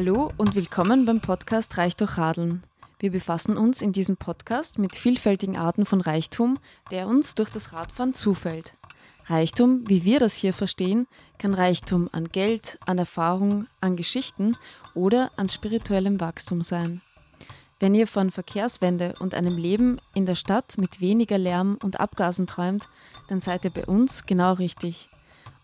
Hallo und willkommen beim Podcast Reich durch Radeln. Wir befassen uns in diesem Podcast mit vielfältigen Arten von Reichtum, der uns durch das Radfahren zufällt. Reichtum, wie wir das hier verstehen, kann Reichtum an Geld, an Erfahrung, an Geschichten oder an spirituellem Wachstum sein. Wenn ihr von Verkehrswende und einem Leben in der Stadt mit weniger Lärm und Abgasen träumt, dann seid ihr bei uns genau richtig.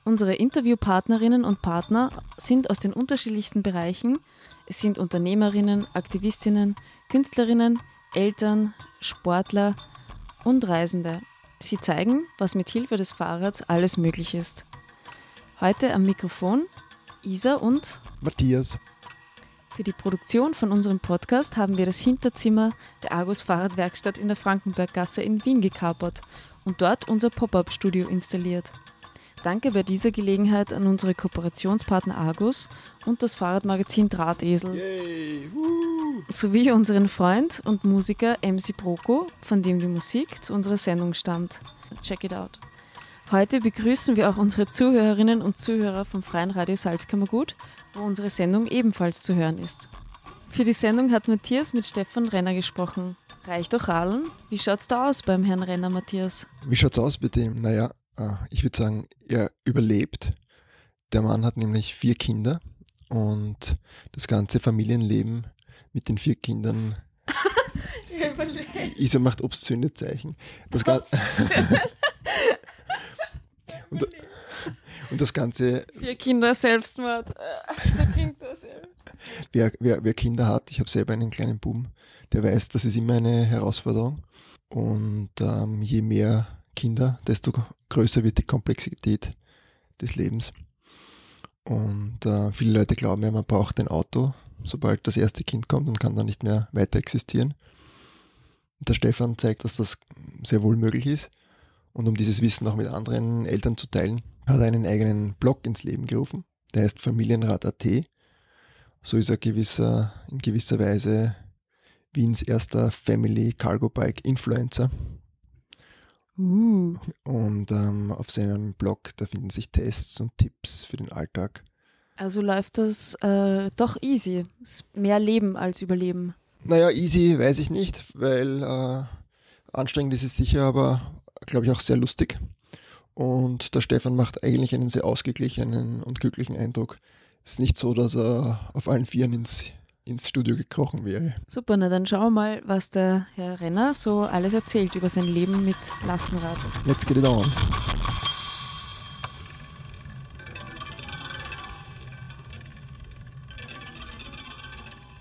Unsere Interviewpartnerinnen und Partner sind aus den unterschiedlichsten Bereichen. Es sind Unternehmerinnen, Aktivistinnen, Künstlerinnen, Eltern, Sportler und Reisende. Sie zeigen, was mit Hilfe des Fahrrads alles möglich ist. Heute am Mikrofon Isa und Matthias. Für die Produktion von unserem Podcast haben wir das Hinterzimmer der Argus Fahrradwerkstatt in der Frankenberggasse in Wien gekapert und dort unser Pop-up-Studio installiert. Danke bei dieser Gelegenheit an unsere Kooperationspartner Argus und das Fahrradmagazin Drahtesel. Yay! Sowie unseren Freund und Musiker MC Broco, von dem die Musik zu unserer Sendung stammt. Check it out. Heute begrüßen wir auch unsere Zuhörerinnen und Zuhörer vom Freien Radio Salzkammergut, wo unsere Sendung ebenfalls zu hören ist. Für die Sendung hat Matthias mit Stefan Renner gesprochen. Reicht doch Radeln? Wie schaut's da aus beim Herrn Renner, Matthias? Wie schaut's aus mit dem? Naja, ich würde sagen, er überlebt. Der Mann hat nämlich vier Kinder und das ganze Familienleben mit den vier Kindern. er. Isa macht obszöne Zeichen. Das und, und das Ganze. Vier Kinder Selbstmord. So klingt das ja. Wer, wer, wer Kinder hat, ich habe selber einen kleinen Buben, der weiß, das ist immer eine Herausforderung. Und ähm, je mehr Kinder, desto größer wird die Komplexität des Lebens. Und äh, viele Leute glauben ja, man braucht ein Auto, sobald das erste Kind kommt und kann dann nicht mehr weiter existieren. Der Stefan zeigt, dass das sehr wohl möglich ist. Und um dieses Wissen auch mit anderen Eltern zu teilen, hat er einen eigenen Blog ins Leben gerufen. Der heißt Familienrat.at. So ist er gewisser, in gewisser Weise Wiens erster Family Cargo Bike Influencer. Uh. Und ähm, auf seinem Blog, da finden sich Tests und Tipps für den Alltag. Also läuft das äh, doch easy. Mehr Leben als Überleben. Naja, easy weiß ich nicht, weil äh, anstrengend ist es sicher, aber glaube ich auch sehr lustig. Und der Stefan macht eigentlich einen sehr ausgeglichenen und glücklichen Eindruck. Es ist nicht so, dass er auf allen Vieren ins ins Studio gekrochen wäre. Super, na dann schauen wir mal, was der Herr Renner so alles erzählt über sein Leben mit Lastenrad. Let's get it on.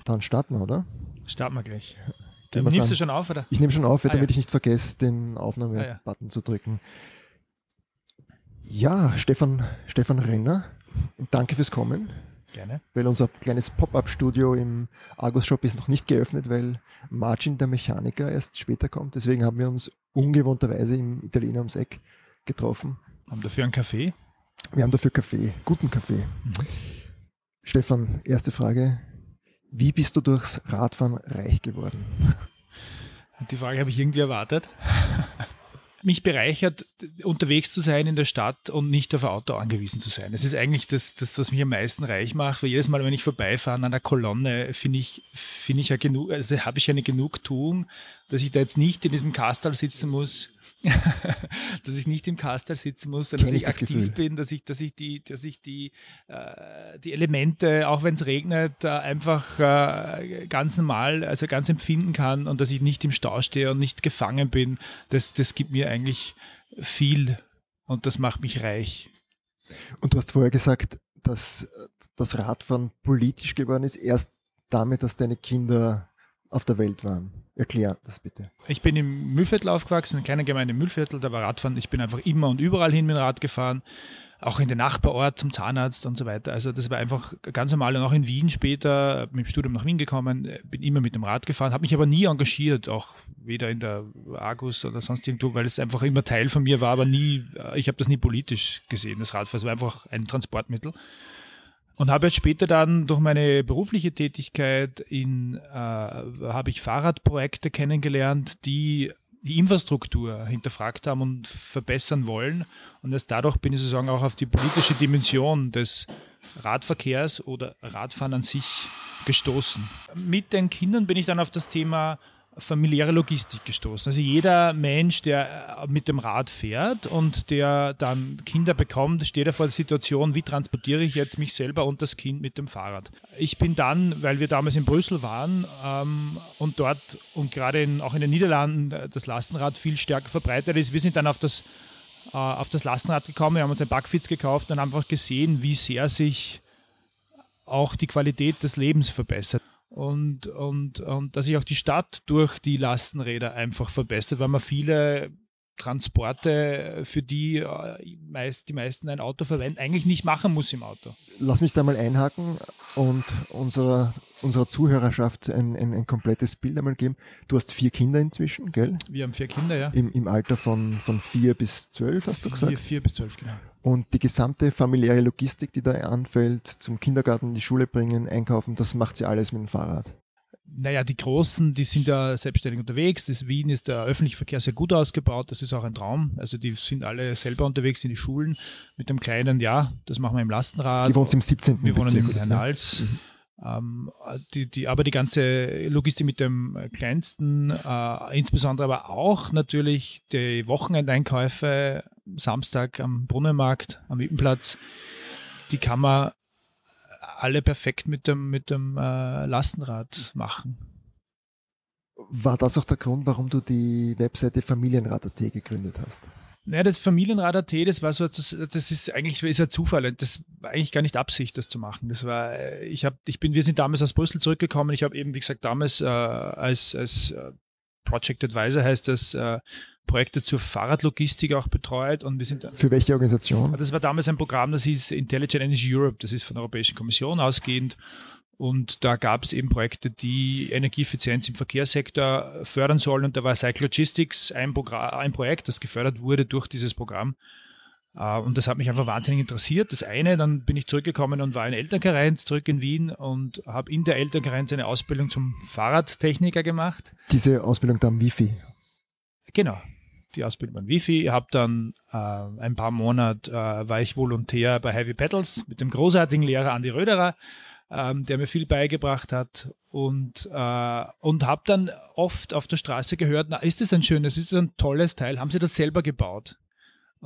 Dann starten wir, oder? Starten wir gleich. Ähm, nimmst du schon auf, oder? Ich nehme schon auf, ah, damit ja. ich nicht vergesse, den Aufnahme-Button ah, ja. zu drücken. Ja, Stefan, Stefan Renner, danke fürs Kommen. Gerne. Weil unser kleines Pop-up-Studio im Argus Shop ist noch nicht geöffnet, weil Margin, der Mechaniker, erst später kommt. Deswegen haben wir uns ungewohnterweise im Italiener ums Eck getroffen. Haben dafür einen Kaffee? Wir haben dafür Kaffee, guten Kaffee. Mhm. Stefan, erste Frage. Wie bist du durchs Radfahren reich geworden? Die Frage habe ich irgendwie erwartet mich bereichert, unterwegs zu sein in der Stadt und nicht auf ein Auto angewiesen zu sein. Das ist eigentlich das, das was mich am meisten reich macht, weil jedes Mal, wenn ich vorbeifahre an einer Kolonne, finde ich, finde ich ja genug, also habe ich eine Genugtuung, dass ich da jetzt nicht in diesem Kastal sitzen muss, dass ich nicht im Kastel sitzen muss, sondern dass ich aktiv Gefühl. bin, dass ich, dass ich die, dass ich die, äh, die Elemente, auch wenn es regnet, äh, einfach äh, ganz normal, also ganz empfinden kann und dass ich nicht im Stau stehe und nicht gefangen bin. Das, das gibt mir eigentlich viel und das macht mich reich. Und du hast vorher gesagt, dass das Radfahren politisch geworden ist, erst damit, dass deine Kinder auf der Welt waren. Erklär das bitte. Ich bin im Mühlviertel aufgewachsen, in einer kleinen Gemeinde Mühlviertel, da war Radfahren. Ich bin einfach immer und überall hin mit dem Rad gefahren, auch in den Nachbarort zum Zahnarzt und so weiter. Also das war einfach ganz normal und auch in Wien später, mit dem Studium nach Wien gekommen, bin immer mit dem Rad gefahren, habe mich aber nie engagiert, auch weder in der Argus oder sonst irgendwo, weil es einfach immer Teil von mir war, aber nie, ich habe das nie politisch gesehen, das Radfahren. Es war einfach ein Transportmittel. Und habe jetzt später dann durch meine berufliche Tätigkeit in, äh, habe ich Fahrradprojekte kennengelernt, die die Infrastruktur hinterfragt haben und verbessern wollen. Und erst dadurch bin ich sozusagen auch auf die politische Dimension des Radverkehrs oder Radfahren an sich gestoßen. Mit den Kindern bin ich dann auf das Thema familiäre Logistik gestoßen. Also jeder Mensch, der äh, mit dem Rad fährt und der dann Kinder bekommt, steht er vor der Situation, wie transportiere ich jetzt mich selber und das Kind mit dem Fahrrad. Ich bin dann, weil wir damals in Brüssel waren ähm, und dort und gerade in, auch in den Niederlanden äh, das Lastenrad viel stärker verbreitet ist, wir sind dann auf das, äh, auf das Lastenrad gekommen, wir haben uns ein Backfitz gekauft und einfach gesehen, wie sehr sich auch die Qualität des Lebens verbessert und, und, und dass sich auch die Stadt durch die Lastenräder einfach verbessert, weil man viele Transporte, für die äh, meist, die meisten ein Auto verwenden, eigentlich nicht machen muss im Auto. Lass mich da mal einhaken und unserer, unserer Zuhörerschaft ein, ein, ein komplettes Bild einmal geben. Du hast vier Kinder inzwischen, gell? Wir haben vier Kinder, ja. Im, im Alter von, von vier bis zwölf, hast vier, du gesagt? Vier bis zwölf, genau. Und die gesamte familiäre Logistik, die da anfällt, zum Kindergarten, die Schule bringen, einkaufen, das macht sie alles mit dem Fahrrad naja, die Großen, die sind ja selbstständig unterwegs. Das Wien ist der öffentliche Verkehr sehr gut ausgebaut. Das ist auch ein Traum. Also die sind alle selber unterwegs in die Schulen. Mit dem Kleinen, ja, das machen wir im Lastenrad. Die wohnt im 17. Wir wohnen im Herrn Hals. Mhm. Ähm, die, die, aber die ganze Logistik mit dem Kleinsten, äh, insbesondere aber auch natürlich die Wochenendeinkäufe, Samstag am Brunnenmarkt, am Wippenplatz, die kann man alle perfekt mit dem, mit dem äh, Lastenrad machen. War das auch der Grund, warum du die Webseite Familienrad.at gegründet hast? Naja, das Familienrad.at, das war so, das, das ist eigentlich ist ein Zufall. Das war eigentlich gar nicht Absicht, das zu machen. Das war, ich habe, ich bin, wir sind damals aus Brüssel zurückgekommen. Ich habe eben, wie gesagt, damals äh, als, als äh, Project Advisor heißt das, äh, Projekte zur Fahrradlogistik auch betreut und wir sind. Für welche Organisation? Das war damals ein Programm, das hieß Intelligent Energy Europe, das ist von der Europäischen Kommission ausgehend. Und da gab es eben Projekte, die Energieeffizienz im Verkehrssektor fördern sollen. Und da war Cyclogistics ein, ein Projekt, das gefördert wurde durch dieses Programm. Äh, und das hat mich einfach wahnsinnig interessiert. Das eine, dann bin ich zurückgekommen und war in Elternkarenz zurück in Wien und habe in der Elternkarenz eine Ausbildung zum Fahrradtechniker gemacht. Diese Ausbildung dann Wifi? Genau, die Ausbildung beim Wifi. Ich habe dann äh, ein paar Monate äh, war ich Volontär bei Heavy Pedals mit dem großartigen Lehrer Andi Röderer, ähm, der mir viel beigebracht hat und, äh, und habe dann oft auf der Straße gehört, na, ist das ein schönes, ist das ein tolles Teil, haben Sie das selber gebaut?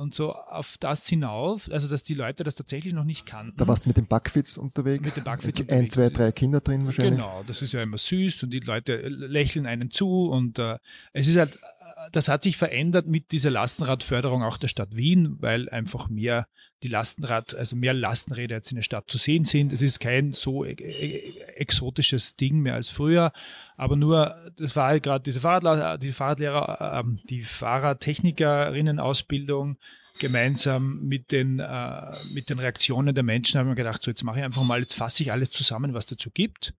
Und so auf das hinauf, also dass die Leute das tatsächlich noch nicht kannten. Da warst du mit dem Backfits unterwegs? Mit dem Backfits unterwegs. Ein, zwei, drei Kinder drin wahrscheinlich? Genau, das ist ja immer süß und die Leute lächeln einen zu und äh, es ist halt das hat sich verändert mit dieser Lastenradförderung auch der Stadt Wien, weil einfach mehr die Lastenrad, also mehr Lastenräder jetzt in der Stadt zu sehen sind. Es ist kein so e-, e-, exotisches Ding mehr als früher, aber nur, das war halt gerade diese, Fahrradlehrer, die Fahrradlehrer, äh, die Fahrradtechnikerinnen-Ausbildung gemeinsam mit den, äh, mit den Reaktionen der Menschen haben wir gedacht, so jetzt mache ich einfach mal, jetzt fasse ich alles zusammen, was dazu gibt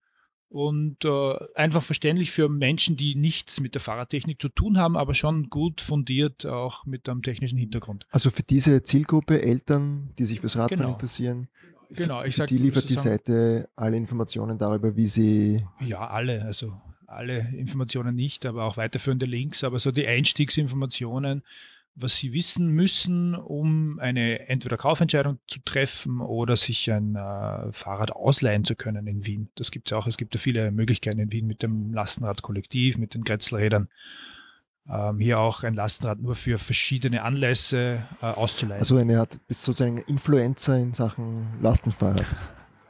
und äh, einfach verständlich für Menschen, die nichts mit der Fahrradtechnik zu tun haben, aber schon gut fundiert auch mit einem technischen Hintergrund. Also für diese Zielgruppe Eltern, die sich fürs Radfahren genau. interessieren, genau, ich sag, die liefert die Seite alle Informationen darüber, wie sie. Ja, alle, also alle Informationen nicht, aber auch weiterführende Links, aber so die Einstiegsinformationen, was sie wissen müssen, um eine entweder Kaufentscheidung zu treffen oder sich ein äh, Fahrrad ausleihen zu können in Wien. Das gibt es auch. Es gibt ja viele Möglichkeiten in Wien mit dem Lastenradkollektiv, mit den Kretzelrädern. Ähm, hier auch ein Lastenrad nur für verschiedene Anlässe äh, auszuleihen. Also eine Art, bist sozusagen Influencer in Sachen Lastenfahrrad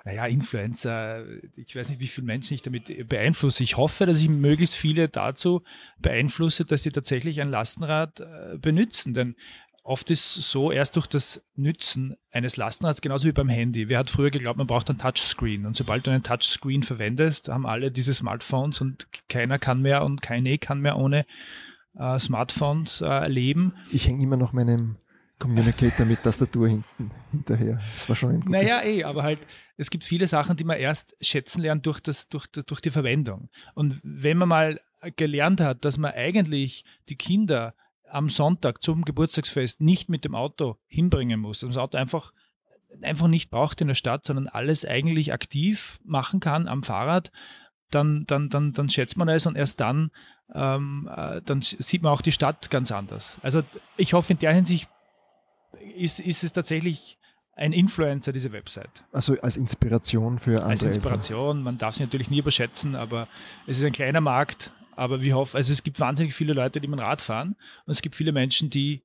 naja, Influencer, ich weiß nicht, wie viele Menschen ich damit beeinflusse. Ich hoffe, dass ich möglichst viele dazu beeinflusse, dass sie tatsächlich ein Lastenrad äh, benutzen. Denn oft ist so, erst durch das Nützen eines Lastenrads, genauso wie beim Handy. Wer hat früher geglaubt, man braucht ein Touchscreen? Und sobald du einen Touchscreen verwendest, haben alle diese Smartphones und keiner kann mehr und keine kann mehr ohne äh, Smartphones äh, leben. Ich hänge immer noch meinem Communicator mit Tastatur hinten, hinterher. Das war schon ein gutes Naja, eh, aber halt, es gibt viele Sachen, die man erst schätzen lernt durch, das, durch, durch die Verwendung. Und wenn man mal gelernt hat, dass man eigentlich die Kinder am Sonntag zum Geburtstagsfest nicht mit dem Auto hinbringen muss, das Auto einfach, einfach nicht braucht in der Stadt, sondern alles eigentlich aktiv machen kann am Fahrrad, dann, dann, dann, dann schätzt man es und erst dann, ähm, äh, dann sieht man auch die Stadt ganz anders. Also ich hoffe, in der Hinsicht ist, ist es tatsächlich ein Influencer, diese Website. Also als Inspiration für andere. Als Inspiration, Eltern. man darf sie natürlich nie überschätzen, aber es ist ein kleiner Markt. Aber wir hoffen, also es gibt wahnsinnig viele Leute, die mit dem Rad fahren und es gibt viele Menschen, die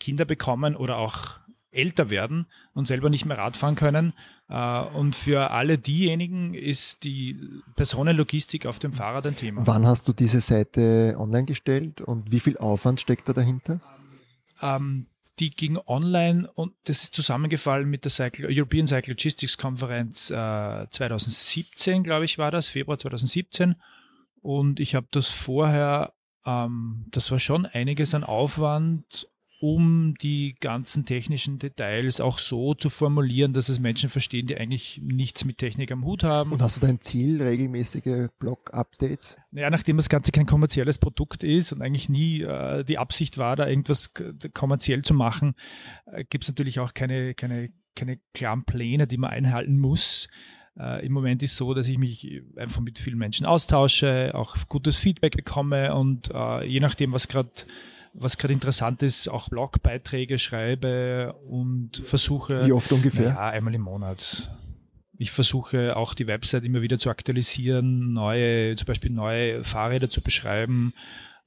Kinder bekommen oder auch älter werden und selber nicht mehr Rad fahren können. Äh, und für alle diejenigen ist die Personenlogistik auf dem Fahrrad ein Thema. Wann hast du diese Seite online gestellt und wie viel Aufwand steckt da dahinter? Ähm, die ging online und das ist zusammengefallen mit der Cycle, European Cycle Logistics Konferenz äh, 2017, glaube ich, war das, Februar 2017. Und ich habe das vorher, ähm, das war schon einiges an Aufwand um die ganzen technischen Details auch so zu formulieren, dass es Menschen verstehen, die eigentlich nichts mit Technik am Hut haben. Und hast du dein Ziel, regelmäßige Blog-Updates? Naja, nachdem das Ganze kein kommerzielles Produkt ist und eigentlich nie äh, die Absicht war, da irgendwas kommerziell zu machen, äh, gibt es natürlich auch keine, keine, keine klaren Pläne, die man einhalten muss. Uh, Im Moment ist es so, dass ich mich einfach mit vielen Menschen austausche, auch gutes Feedback bekomme und uh, je nachdem, was gerade was gerade interessant ist, auch Blogbeiträge schreibe und versuche. Wie oft ungefähr? Ja, einmal im Monat. Ich versuche auch die Website immer wieder zu aktualisieren, neue, zum Beispiel neue Fahrräder zu beschreiben,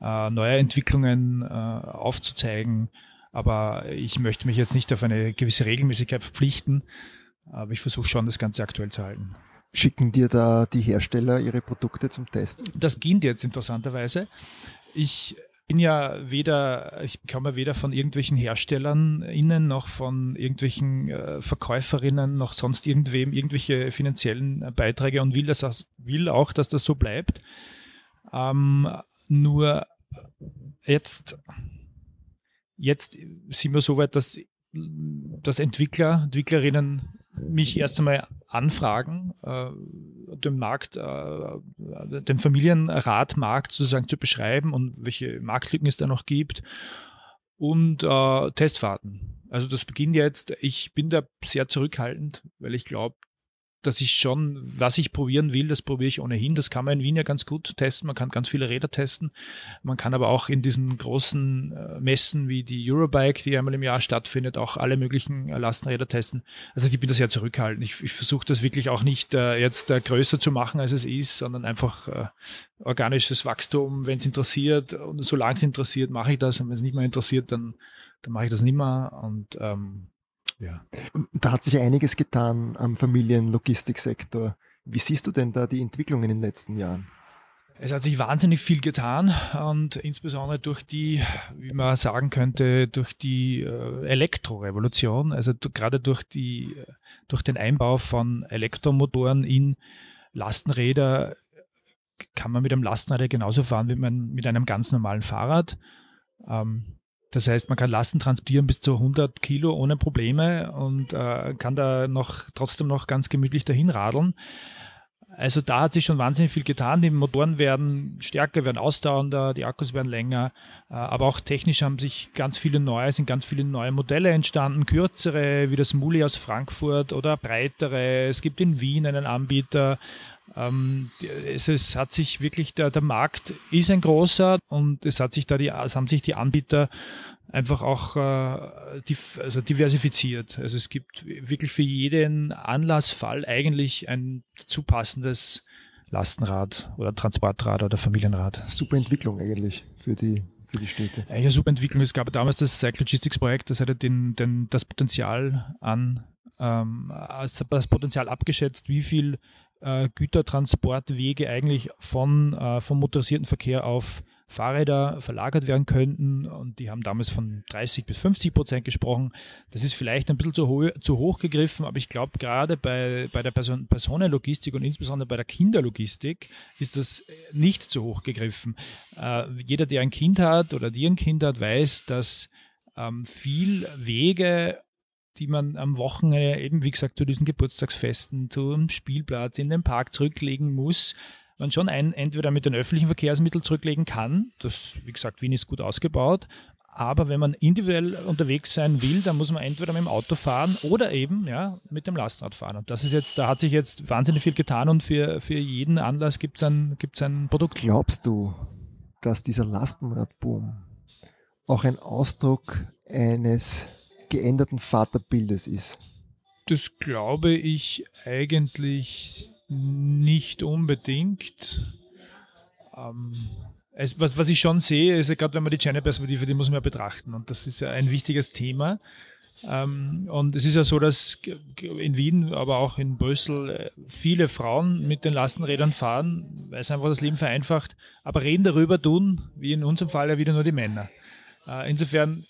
äh, neue Entwicklungen äh, aufzuzeigen. Aber ich möchte mich jetzt nicht auf eine gewisse Regelmäßigkeit verpflichten. Aber ich versuche schon, das Ganze aktuell zu halten. Schicken dir da die Hersteller ihre Produkte zum Testen? Das ging jetzt interessanterweise. Ich bin ja weder, ich komme weder von irgendwelchen Herstellern innen noch von irgendwelchen äh, Verkäuferinnen noch sonst irgendwem irgendwelche finanziellen äh, Beiträge und will das auch, will auch, dass das so bleibt. Ähm, nur jetzt, jetzt sind wir so weit, dass, dass Entwickler, Entwicklerinnen mich erst einmal anfragen, äh, den Markt, äh, den Familienratmarkt sozusagen zu beschreiben und welche Marktlücken es da noch gibt und äh, Testfahrten. Also das beginnt jetzt. Ich bin da sehr zurückhaltend, weil ich glaube, dass ich schon, was ich probieren will, das probiere ich ohnehin. Das kann man in Wien ja ganz gut testen. Man kann ganz viele Räder testen. Man kann aber auch in diesen großen äh, Messen wie die Eurobike, die einmal im Jahr stattfindet, auch alle möglichen äh, Lastenräder testen. Also ich bin da sehr zurückhaltend. Ich, ich versuche das wirklich auch nicht äh, jetzt äh, größer zu machen, als es ist, sondern einfach äh, organisches Wachstum, wenn es interessiert. Und solange es interessiert, mache ich das. Und wenn es nicht mehr interessiert, dann, dann mache ich das nicht mehr. Und ähm, ja. Da hat sich einiges getan am Familienlogistiksektor. Wie siehst du denn da die Entwicklung in den letzten Jahren? Es hat sich wahnsinnig viel getan und insbesondere durch die, wie man sagen könnte, durch die äh, Elektrorevolution, also gerade durch, die, durch den Einbau von Elektromotoren in Lastenräder kann man mit einem Lastenrad genauso fahren wie man mit einem ganz normalen Fahrrad. Ähm, das heißt, man kann Lasten transportieren bis zu 100 Kilo ohne Probleme und äh, kann da noch trotzdem noch ganz gemütlich dahin radeln. Also da hat sich schon wahnsinnig viel getan. Die Motoren werden stärker, werden ausdauernder, die Akkus werden länger, äh, aber auch technisch haben sich ganz viele neue, sind ganz viele neue Modelle entstanden, kürzere wie das Muli aus Frankfurt oder breitere. Es gibt in Wien einen Anbieter, ähm, es, es, hat sich wirklich, der, der Markt ist ein großer und es hat sich da die, es haben sich die Anbieter einfach auch äh, also diversifiziert. Also es gibt wirklich für jeden Anlassfall eigentlich ein zu passendes Lastenrad oder Transportrad oder Familienrad. Super Entwicklung eigentlich für die für die Städte. Eigentlich eine super Entwicklung. Es gab damals das Cycle Logistics Projekt, das hatte den, den, das Potenzial an, ähm, das Potenzial abgeschätzt, wie viel äh, Gütertransportwege eigentlich von, äh, vom motorisierten Verkehr auf Fahrräder verlagert werden könnten. Und die haben damals von 30 bis 50 Prozent gesprochen. Das ist vielleicht ein bisschen zu, ho zu hoch gegriffen, aber ich glaube, gerade bei, bei der Person Personenlogistik und insbesondere bei der Kinderlogistik ist das nicht zu hoch gegriffen. Äh, jeder, der ein Kind hat oder die ein Kind hat, weiß, dass ähm, viel Wege die man am Wochenende eben, wie gesagt, zu diesen Geburtstagsfesten, zum Spielplatz, in den Park zurücklegen muss, man schon ein, entweder mit den öffentlichen Verkehrsmitteln zurücklegen kann, das, wie gesagt, Wien ist gut ausgebaut, Aber wenn man individuell unterwegs sein will, dann muss man entweder mit dem Auto fahren oder eben ja, mit dem Lastenrad fahren. Und das ist jetzt, da hat sich jetzt wahnsinnig viel getan und für, für jeden Anlass gibt es ein, gibt's ein Produkt. Glaubst du, dass dieser Lastenradboom auch ein Ausdruck eines geänderten Vaterbildes ist? Das glaube ich eigentlich nicht unbedingt. Ähm, es, was, was ich schon sehe, ist gerade, wenn man die Gender-Perspektive, die muss man ja betrachten. Und das ist ja ein wichtiges Thema. Ähm, und es ist ja so, dass in Wien, aber auch in Brüssel äh, viele Frauen mit den Lastenrädern fahren, weil es einfach das Leben vereinfacht, aber reden darüber tun, wie in unserem Fall ja wieder nur die Männer. Äh, insofern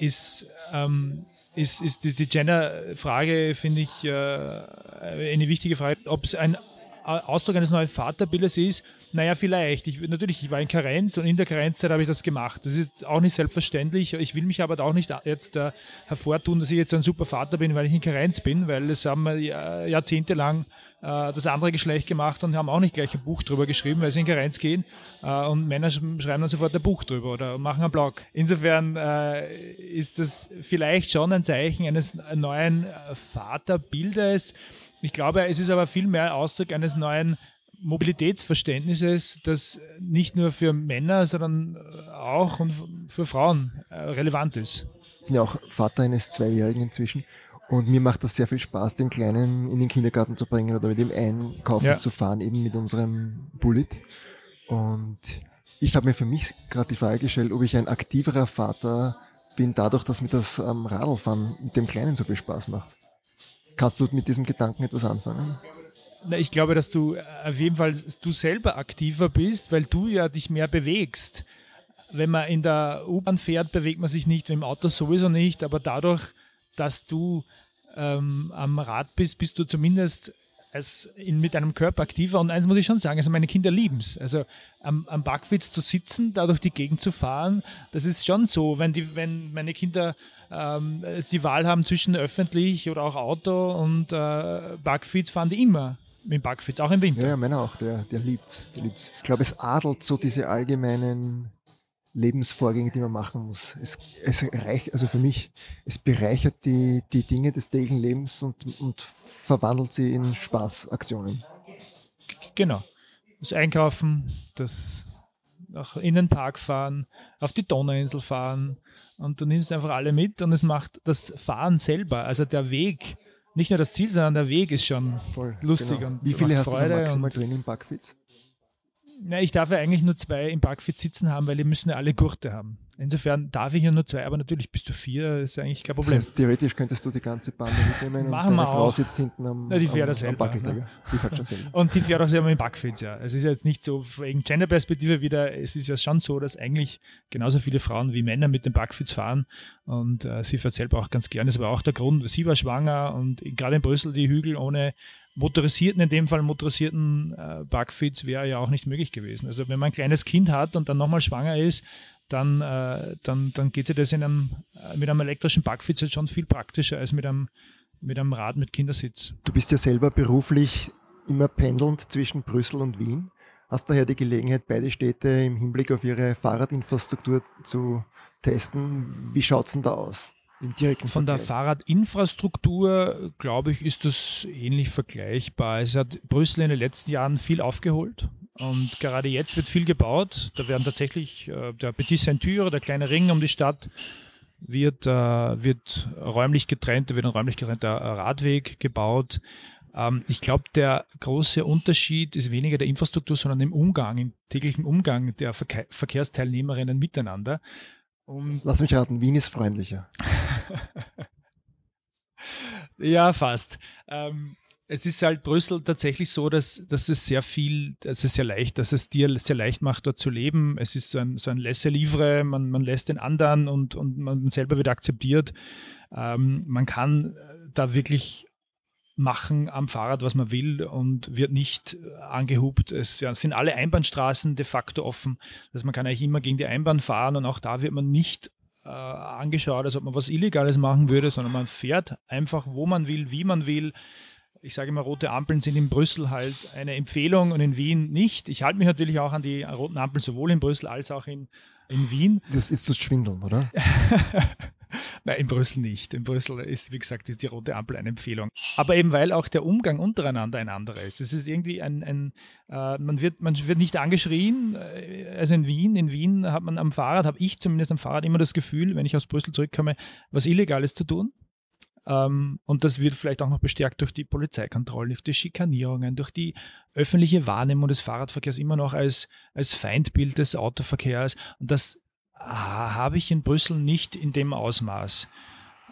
ist, ähm, ist, ist die, Gender-Frage, finde ich, äh, eine wichtige Frage, ob es ein Ausdruck eines neuen Vaterbildes ist, naja, vielleicht. Ich, natürlich, ich war in Karenz und in der Karenzzeit habe ich das gemacht. Das ist auch nicht selbstverständlich. Ich will mich aber auch nicht jetzt äh, hervortun, dass ich jetzt ein super Vater bin, weil ich in Karenz bin, weil es haben äh, jahrzehntelang äh, das andere Geschlecht gemacht und haben auch nicht gleich ein Buch drüber geschrieben, weil sie in Karenz gehen äh, und Männer schreiben dann sofort ein Buch drüber oder machen einen Blog. Insofern äh, ist das vielleicht schon ein Zeichen eines neuen äh, Vaterbildes. Ich glaube, es ist aber viel mehr Ausdruck eines neuen Mobilitätsverständnisses, das nicht nur für Männer, sondern auch für Frauen äh, relevant ist. Ich bin ja auch Vater eines Zweijährigen inzwischen und mir macht das sehr viel Spaß, den Kleinen in den Kindergarten zu bringen oder mit ihm einkaufen ja. zu fahren, eben mit unserem Bullet. Und ich habe mir für mich gerade die Frage gestellt, ob ich ein aktiverer Vater bin, dadurch, dass mir das ähm, Radlfahren mit dem Kleinen so viel Spaß macht. Kannst du mit diesem Gedanken etwas anfangen? Na, ich glaube, dass du äh, auf jeden Fall du selber aktiver bist, weil du ja dich mehr bewegst. Wenn man in der U-Bahn fährt, bewegt man sich nicht, im Auto sowieso nicht, aber dadurch, dass du ähm, am Rad bist, bist du zumindest als in, mit einem Körper aktiver. Und eins muss ich schon sagen, also meine Kinder lieben es. Also am, am Backwitz zu sitzen, da durch die Gegend zu fahren, das ist schon so. Wenn, die, wenn meine Kinder ähm, die Wahl haben zwischen öffentlich oder auch Auto und äh, Backfeed, fahren die immer mit Backfeeds, auch im Winter. Ja, meiner auch, der, der liebt's, der liebt's. Ich glaube, es adelt so diese allgemeinen Lebensvorgänge, die man machen muss. Es, es reicht, also für mich, es bereichert die, die Dinge des täglichen Lebens und, und verwandelt sie in Spaßaktionen. Genau. Das Einkaufen, das auch in den Park fahren, auf die Donauinsel fahren und du nimmst einfach alle mit und es macht das Fahren selber, also der Weg, nicht nur das Ziel, sondern der Weg ist schon Voll, lustig. Genau. Und Wie viele hast Freude du maximal drin im Backfits? Na, ich darf ja eigentlich nur zwei im Backfit sitzen haben, weil die müssen ja alle Gurte haben. Insofern darf ich ja nur zwei, aber natürlich bis zu vier ist eigentlich kein Problem. Das heißt, theoretisch könntest du die ganze Bande mitnehmen Machen und deine Frau auch. sitzt hinten am, ja, die fährt am, selber, am ne? Die fährt schon selber. und die fährt auch selber mit Backfits, ja. Es ist jetzt nicht so wegen Gender-Perspektive wieder, es ist ja schon so, dass eigentlich genauso viele Frauen wie Männer mit den Backfits fahren und äh, sie fährt selber auch ganz gerne. Das war auch der Grund, sie war schwanger und gerade in Brüssel die Hügel ohne motorisierten, in dem Fall motorisierten äh, Bugfits wäre ja auch nicht möglich gewesen. Also wenn man ein kleines Kind hat und dann nochmal schwanger ist, dann, äh, dann, dann geht sich das in einem, äh, mit einem elektrischen halt schon viel praktischer als mit einem, mit einem Rad mit Kindersitz. Du bist ja selber beruflich immer pendelnd zwischen Brüssel und Wien. Hast daher die Gelegenheit, beide Städte im Hinblick auf ihre Fahrradinfrastruktur zu testen. Wie schaut es denn da aus? Im direkten Von Vergleich. der Fahrradinfrastruktur, glaube ich, ist das ähnlich vergleichbar. Es hat Brüssel in den letzten Jahren viel aufgeholt und gerade jetzt wird viel gebaut. Da werden tatsächlich äh, der Petit Ceinture, der kleine Ring um die Stadt, wird, äh, wird räumlich getrennt, da wird ein räumlich getrennter Radweg gebaut. Ähm, ich glaube, der große Unterschied ist weniger der Infrastruktur, sondern im Umgang, im täglichen Umgang der Verke Verkehrsteilnehmerinnen miteinander. Und Lass mich raten, Wien ist freundlicher. ja, fast. Ähm, es ist halt Brüssel tatsächlich so, dass, dass es sehr viel, dass es sehr leicht, dass es dir sehr leicht macht, dort zu leben. Es ist so ein, so ein Laissez-livre, man, man lässt den anderen und, und man selber wird akzeptiert. Ähm, man kann da wirklich machen am Fahrrad, was man will und wird nicht angehubt. Es sind alle Einbahnstraßen de facto offen. Also man kann eigentlich immer gegen die Einbahn fahren und auch da wird man nicht äh, angeschaut, als ob man was Illegales machen würde, sondern man fährt einfach, wo man will, wie man will. Ich sage immer, rote Ampeln sind in Brüssel halt eine Empfehlung und in Wien nicht. Ich halte mich natürlich auch an die roten Ampeln sowohl in Brüssel als auch in, in Wien. Das ist das Schwindeln, oder? Nein, in Brüssel nicht. In Brüssel ist, wie gesagt, ist die rote Ampel eine Empfehlung. Aber eben weil auch der Umgang untereinander ein anderer ist. Es ist irgendwie ein, ein äh, man, wird, man wird nicht angeschrien. Äh, also in Wien, in Wien hat man am Fahrrad, habe ich zumindest am Fahrrad immer das Gefühl, wenn ich aus Brüssel zurückkomme, was Illegales zu tun. Ähm, und das wird vielleicht auch noch bestärkt durch die Polizeikontrollen, durch die Schikanierungen, durch die öffentliche Wahrnehmung des Fahrradverkehrs immer noch als, als Feindbild des Autoverkehrs. Und das habe ich in Brüssel nicht in dem Ausmaß.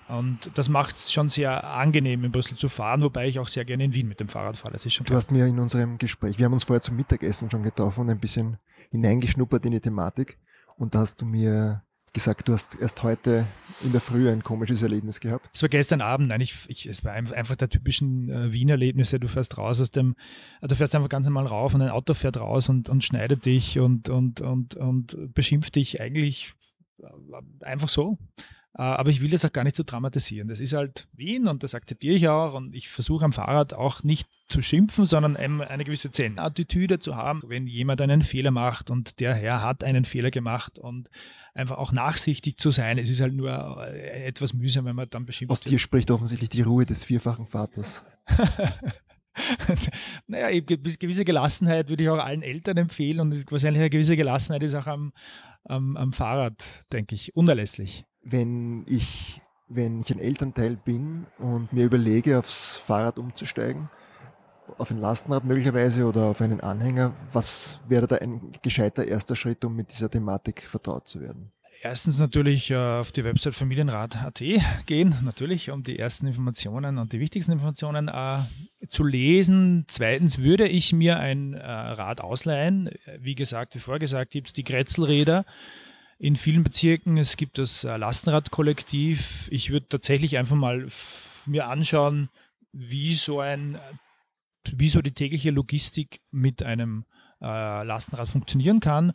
Und das macht es schon sehr angenehm, in Brüssel zu fahren, wobei ich auch sehr gerne in Wien mit dem Fahrrad fahre. Das ist schon du hast mir in unserem Gespräch, wir haben uns vorher zum Mittagessen schon getroffen und ein bisschen hineingeschnuppert in die Thematik. Und da hast du mir gesagt, du hast erst heute in der Früh ein komisches Erlebnis gehabt. Es war gestern Abend, nein, ich, ich, es war einfach der typischen äh, Wien-Erlebnisse. Du fährst raus aus dem, äh, du fährst einfach ganz normal rauf und ein Auto fährt raus und, und schneidet dich und, und, und, und beschimpft dich eigentlich äh, einfach so. Äh, aber ich will das auch gar nicht so dramatisieren. Das ist halt Wien und das akzeptiere ich auch. Und ich versuche am Fahrrad auch nicht zu schimpfen, sondern eine gewisse Zen-Attitüde zu haben, wenn jemand einen Fehler macht und der Herr hat einen Fehler gemacht und einfach auch nachsichtig zu sein. Es ist halt nur äh, etwas mühsam, wenn man dann beschimpft Aus dir spricht offensichtlich die Ruhe des vierfachen Vaters. naja, gewisse Gelassenheit würde ich auch allen Eltern empfehlen und wahrscheinlich eine gewisse Gelassenheit ist auch am, am, am Fahrrad, denke ich, unerlässlich wenn ich, wenn ich ein Elternteil bin und mir überlege, aufs Fahrrad umzusteigen, auf ein Lastenrad möglicherweise oder auf einen Anhänger, was wäre da ein gescheiter erster Schritt, um mit dieser Thematik vertraut zu werden? Erstens natürlich äh, auf die Website familienrat.at gehen, natürlich, um die ersten Informationen und die wichtigsten Informationen äh, zu lesen. Zweitens würde ich mir ein äh, Rad ausleihen. Wie gesagt, wie vorher gesagt, gibt es die Kretzelräder in vielen Bezirken. Es gibt das äh, Lastenradkollektiv. Ich würde tatsächlich einfach mal mir anschauen, wie so ein, wie so die tägliche Logistik mit einem äh, Lastenrad funktionieren kann.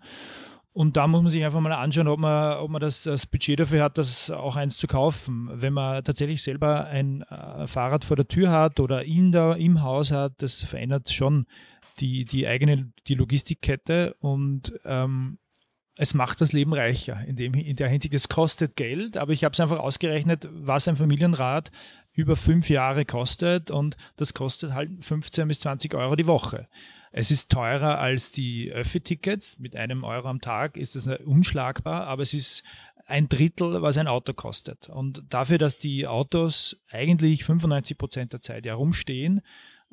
Und da muss man sich einfach mal anschauen, ob man, ob man das, das Budget dafür hat, das auch eins zu kaufen. Wenn man tatsächlich selber ein äh, Fahrrad vor der Tür hat oder in der, im Haus hat, das verändert schon die, die eigene die Logistikkette und ähm, es macht das Leben reicher. In, dem, in der Hinsicht, es kostet Geld, aber ich habe es einfach ausgerechnet, was ein Familienrat über fünf Jahre kostet und das kostet halt 15 bis 20 Euro die Woche. Es ist teurer als die Öffi-Tickets. Mit einem Euro am Tag ist das unschlagbar, aber es ist ein Drittel, was ein Auto kostet. Und dafür, dass die Autos eigentlich 95 Prozent der Zeit herumstehen,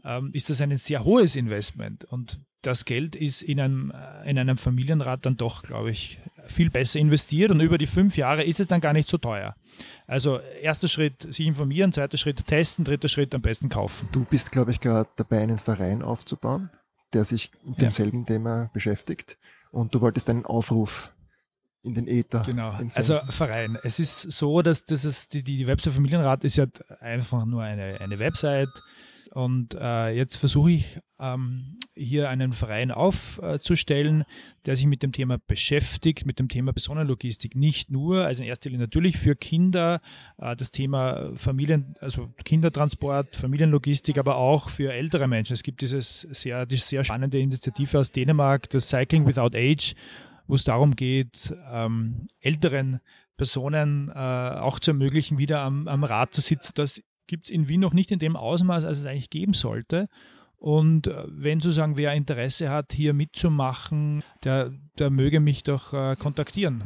ähm, ist das ein sehr hohes Investment. Und das Geld ist in einem, äh, in einem Familienrat dann doch, glaube ich, viel besser investiert und über die fünf Jahre ist es dann gar nicht so teuer. Also erster Schritt, sich informieren, zweiter Schritt testen, dritter Schritt am besten kaufen. Du bist, glaube ich, gerade dabei, einen Verein aufzubauen, der sich mit demselben ja. Thema beschäftigt und du wolltest einen Aufruf in den Äther. Genau, also Verein. Es ist so, dass das ist, die, die Website Familienrat ist ja einfach nur eine, eine Website, und äh, jetzt versuche ich ähm, hier einen Verein aufzustellen, der sich mit dem Thema beschäftigt, mit dem Thema Personenlogistik. Nicht nur, also in erster Linie natürlich für Kinder, äh, das Thema Familien, also Kindertransport, Familienlogistik, aber auch für ältere Menschen. Es gibt dieses sehr, die sehr spannende Initiative aus Dänemark, das Cycling Without Age, wo es darum geht, ähm, älteren Personen äh, auch zu ermöglichen, wieder am, am Rad zu sitzen. Das gibt es in Wien noch nicht in dem Ausmaß, als es eigentlich geben sollte. Und äh, wenn sozusagen wer Interesse hat, hier mitzumachen, der, der möge mich doch äh, kontaktieren.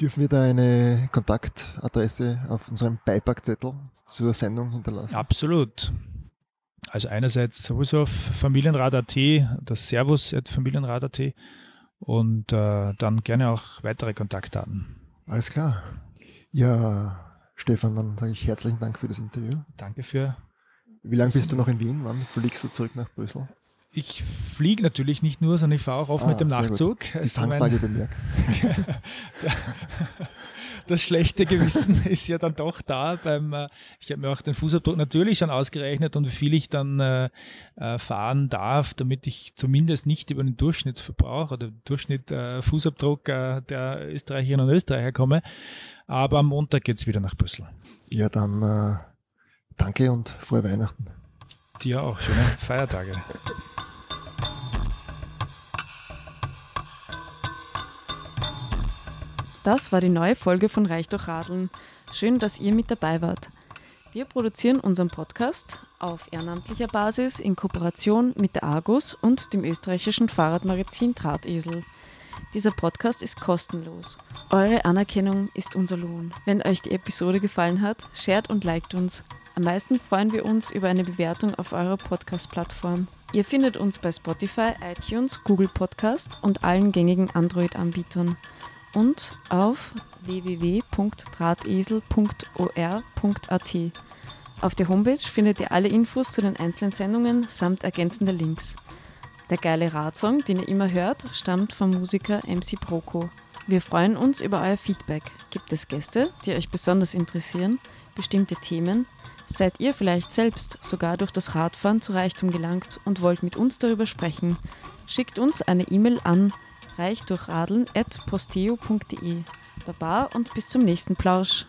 Dürfen wir da eine Kontaktadresse auf unserem Beipackzettel zur Sendung hinterlassen? Absolut. Also einerseits sowieso auf familienrat.at, das Servus at familienrat.at und äh, dann gerne auch weitere Kontaktdaten. Alles klar. Ja, Stefan, dann sage ich herzlichen Dank für das Interview. Danke für. Wie lange bist du noch in Wien? Wann fliegst du zurück nach Brüssel? Ich fliege natürlich nicht nur, sondern ich fahre auch oft ah, mit dem Nachtzug. Gut. Die Tankfrage bemerkt. das schlechte Gewissen ist ja dann doch da. Beim, äh, ich habe mir auch den Fußabdruck natürlich schon ausgerechnet und wie viel ich dann äh, äh, fahren darf, damit ich zumindest nicht über den Durchschnittsverbrauch oder Durchschnitt äh, Fußabdruck der Österreicherinnen und Österreicher komme. Aber am Montag geht es wieder nach Brüssel. Ja, dann danke und frohe Weihnachten. Dir auch. Schöne Feiertage. Das war die neue Folge von Reich durch Radeln. Schön, dass ihr mit dabei wart. Wir produzieren unseren Podcast auf ehrenamtlicher Basis in Kooperation mit der Argus und dem österreichischen Fahrradmagazin Drahtesel. Dieser Podcast ist kostenlos. Eure Anerkennung ist unser Lohn. Wenn euch die Episode gefallen hat, shared und liked uns. Am meisten freuen wir uns über eine Bewertung auf eurer Podcast-Plattform. Ihr findet uns bei Spotify, iTunes, Google Podcast und allen gängigen Android-Anbietern und auf www.drahtesel.or.at. Auf der Homepage findet ihr alle Infos zu den einzelnen Sendungen samt ergänzender Links. Der geile Radsong, den ihr immer hört, stammt vom Musiker MC Broco. Wir freuen uns über euer Feedback. Gibt es Gäste, die euch besonders interessieren? Bestimmte Themen? Seid ihr vielleicht selbst sogar durch das Radfahren zu Reichtum gelangt und wollt mit uns darüber sprechen? Schickt uns eine E-Mail an reichdurchradeln.posteo.de. Baba und bis zum nächsten Plausch.